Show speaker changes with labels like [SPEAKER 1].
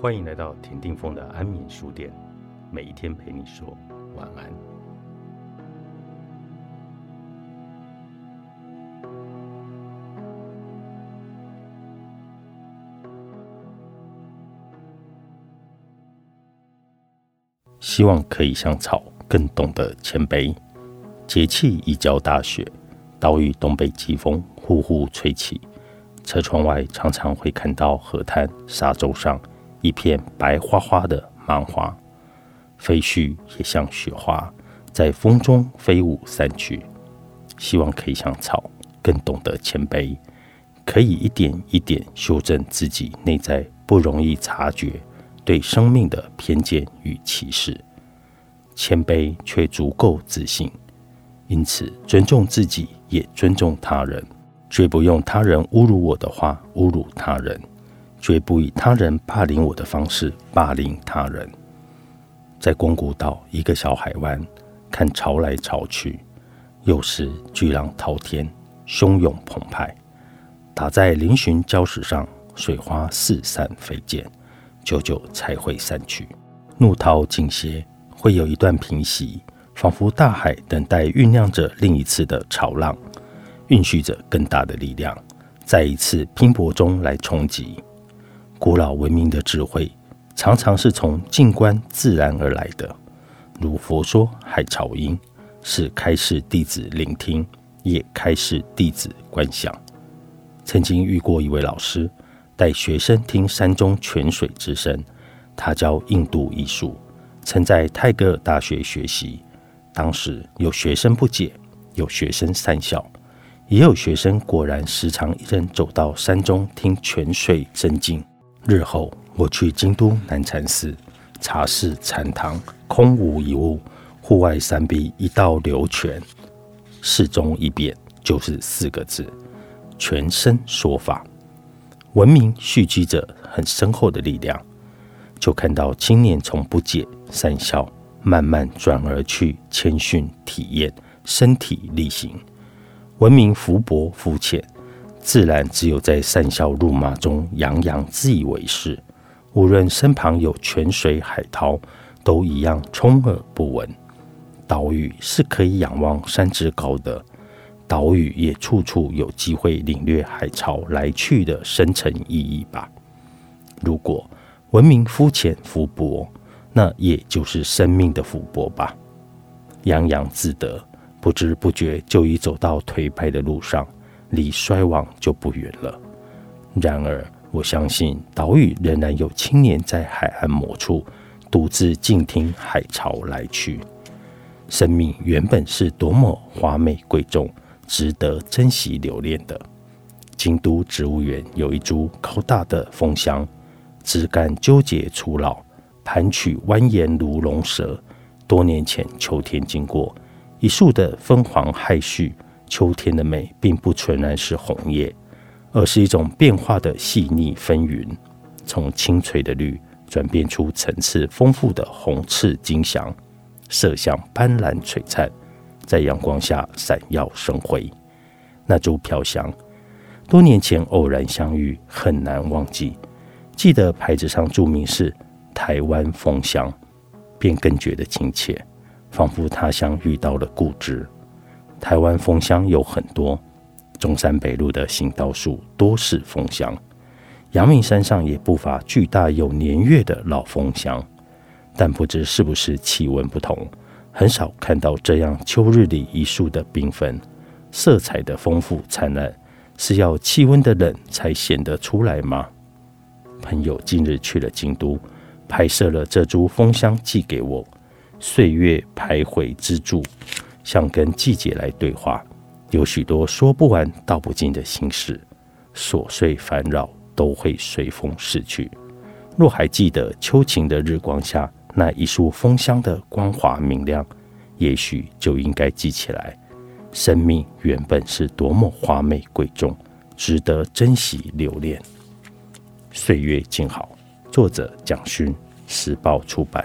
[SPEAKER 1] 欢迎来到田定峰的安眠书店，每一天陪你说晚安。希望可以像草，更懂得谦卑。节气已交大雪，岛屿东北季风呼呼吹起，车窗外常常会看到河滩沙洲上。一片白花花的芒花，飞絮也像雪花，在风中飞舞散去。希望可以像草，更懂得谦卑，可以一点一点修正自己内在不容易察觉对生命的偏见与歧视。谦卑却足够自信，因此尊重自己，也尊重他人，绝不用他人侮辱我的话侮辱他人。绝不以他人霸凌我的方式霸凌他人。在宫古岛一个小海湾，看潮来潮去，有时巨浪滔天，汹涌澎湃，打在嶙峋礁石上，水花四散飞溅，久久才会散去。怒涛尽歇，会有一段平息，仿佛大海等待酝酿着另一次的潮浪，蕴蓄着更大的力量，在一次拼搏中来冲击。古老文明的智慧，常常是从静观自然而来的。如佛说海潮音，是开示弟子聆听，也开示弟子观想。曾经遇过一位老师，带学生听山中泉水之声。他教印度艺术，曾在泰戈尔大学学习。当时有学生不解，有学生讪笑，也有学生果然时常一人走到山中听泉水真静。日后我去京都南禅寺，茶室禅堂空无一物，户外山壁一道流泉，寺中一匾就是四个字：全身说法。文明蓄积着很深厚的力量，就看到青年从不解善笑，慢慢转而去谦逊体验身体力行。文明浮薄肤浅。自然只有在讪笑怒骂中洋洋自以为是，无论身旁有泉水海涛，都一样充耳不闻。岛屿是可以仰望山之高的，岛屿也处处有机会领略海潮来去的深层意义吧。如果文明肤浅浮薄，那也就是生命的浮薄吧。洋洋自得，不知不觉就已走到颓败的路上。离衰亡就不远了。然而，我相信岛屿仍然有青年在海岸某处独自静听海潮来去。生命原本是多么华美贵重，值得珍惜留恋的。京都植物园有一株高大的枫香，枝干纠结粗老，盘曲蜿蜒如龙蛇。多年前秋天经过，一树的枫黄害絮。秋天的美，并不纯然是红叶，而是一种变化的细腻纷纭，从清脆的绿转变出层次丰富的红赤金祥，色相斑斓璀璨，在阳光下闪耀生辉。那株飘香，多年前偶然相遇，很难忘记。记得牌子上注明是台湾枫香，便更觉得亲切，仿佛他乡遇到了故知。台湾枫香有很多，中山北路的行道树多是枫香，阳明山上也不乏巨大有年月的老枫香，但不知是不是气温不同，很少看到这样秋日里一树的缤纷，色彩的丰富灿烂，是要气温的冷才显得出来吗？朋友近日去了京都，拍摄了这株枫香寄给我，岁月徘徊之柱。像跟季节来对话，有许多说不完、道不尽的心事，琐碎烦扰都会随风逝去。若还记得秋晴的日光下那一束枫香的光华明亮，也许就应该记起来：生命原本是多么华美贵重，值得珍惜留恋。岁月静好，作者蒋勋，时报出版。